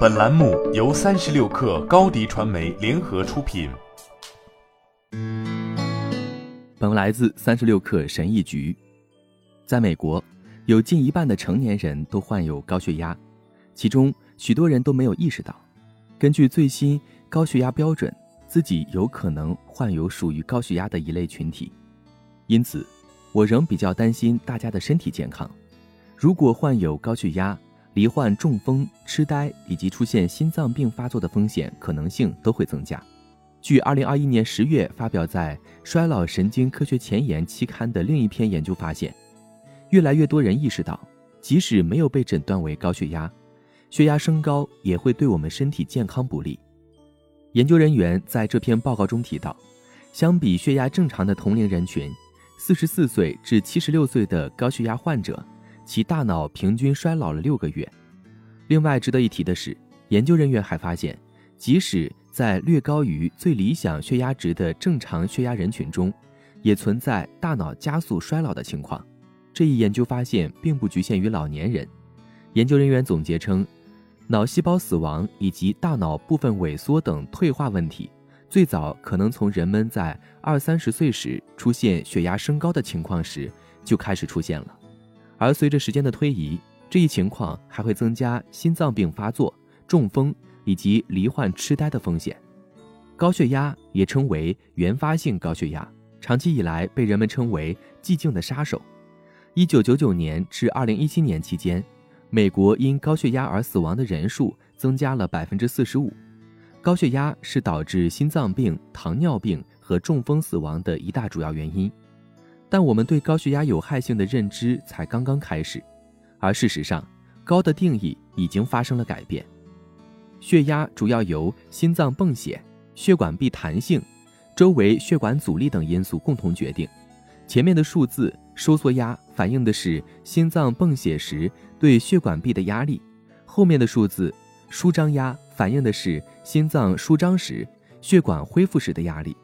本栏目由三十六氪高低传媒联合出品。本文来自三十六氪神译局。在美国，有近一半的成年人都患有高血压，其中许多人都没有意识到，根据最新高血压标准，自己有可能患有属于高血压的一类群体。因此，我仍比较担心大家的身体健康。如果患有高血压，罹患中风、痴呆以及出现心脏病发作的风险可能性都会增加。据2021年10月发表在《衰老神经科学前沿》期刊的另一篇研究发现，越来越多人意识到，即使没有被诊断为高血压，血压升高也会对我们身体健康不利。研究人员在这篇报告中提到，相比血压正常的同龄人群，44岁至76岁的高血压患者。其大脑平均衰老了六个月。另外值得一提的是，研究人员还发现，即使在略高于最理想血压值的正常血压人群中，也存在大脑加速衰老的情况。这一研究发现并不局限于老年人。研究人员总结称，脑细胞死亡以及大脑部分萎缩等退化问题，最早可能从人们在二三十岁时出现血压升高的情况时就开始出现了。而随着时间的推移，这一情况还会增加心脏病发作、中风以及罹患痴呆的风险。高血压也称为原发性高血压，长期以来被人们称为“寂静的杀手”。一九九九年至二零一七年期间，美国因高血压而死亡的人数增加了百分之四十五。高血压是导致心脏病、糖尿病和中风死亡的一大主要原因。但我们对高血压有害性的认知才刚刚开始，而事实上，高的定义已经发生了改变。血压主要由心脏泵血、血管壁弹性、周围血管阻力等因素共同决定。前面的数字收缩压反映的是心脏泵血时对血管壁的压力，后面的数字舒张压反映的是心脏舒张时血管恢复时的压力。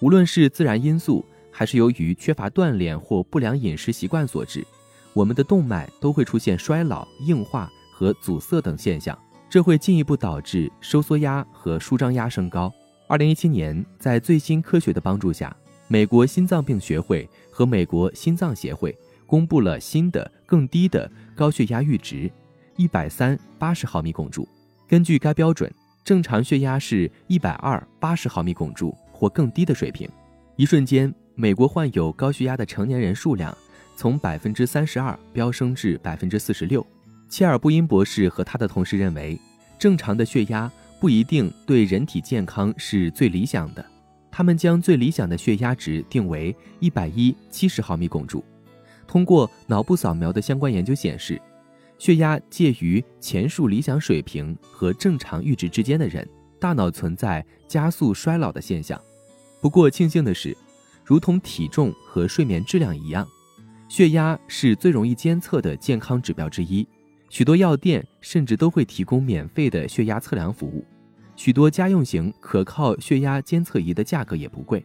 无论是自然因素。还是由于缺乏锻炼或不良饮食习惯所致，我们的动脉都会出现衰老、硬化和阻塞等现象，这会进一步导致收缩压和舒张压升高。二零一七年，在最新科学的帮助下，美国心脏病学会和美国心脏协会公布了新的更低的高血压阈值，一百三八十毫米汞柱。根据该标准，正常血压是一百二八十毫米汞柱或更低的水平。一瞬间。美国患有高血压的成年人数量从百分之三十二飙升至百分之四十六。切尔布因博士和他的同事认为，正常的血压不一定对人体健康是最理想的。他们将最理想的血压值定为一百一七十毫米汞柱。通过脑部扫描的相关研究显示，血压介于前述理想水平和正常阈值之间的人，大脑存在加速衰老的现象。不过，庆幸的是。如同体重和睡眠质量一样，血压是最容易监测的健康指标之一。许多药店甚至都会提供免费的血压测量服务。许多家用型可靠血压监测仪的价格也不贵。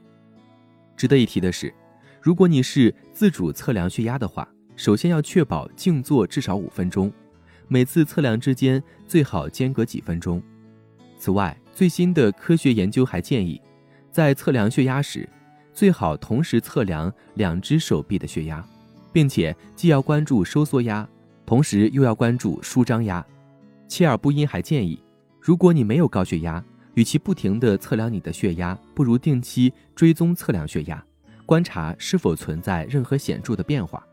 值得一提的是，如果你是自主测量血压的话，首先要确保静坐至少五分钟，每次测量之间最好间隔几分钟。此外，最新的科学研究还建议，在测量血压时。最好同时测量两只手臂的血压，并且既要关注收缩压，同时又要关注舒张压。切尔布因还建议，如果你没有高血压，与其不停地测量你的血压，不如定期追踪测量血压，观察是否存在任何显著的变化，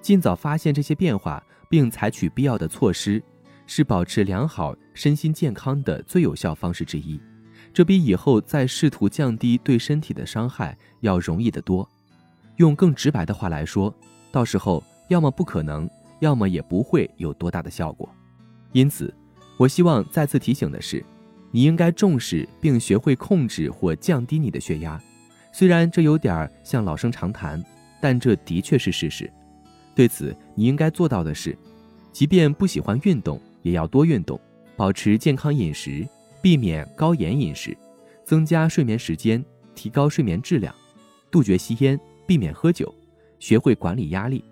尽早发现这些变化，并采取必要的措施，是保持良好身心健康的最有效方式之一。这比以后再试图降低对身体的伤害要容易得多。用更直白的话来说，到时候要么不可能，要么也不会有多大的效果。因此，我希望再次提醒的是，你应该重视并学会控制或降低你的血压。虽然这有点像老生常谈，但这的确是事实。对此，你应该做到的是，即便不喜欢运动，也要多运动，保持健康饮食。避免高盐饮食，增加睡眠时间，提高睡眠质量，杜绝吸烟，避免喝酒，学会管理压力。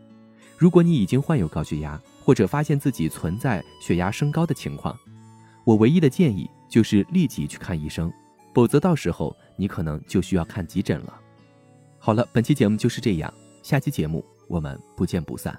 如果你已经患有高血压，或者发现自己存在血压升高的情况，我唯一的建议就是立即去看医生，否则到时候你可能就需要看急诊了。好了，本期节目就是这样，下期节目我们不见不散。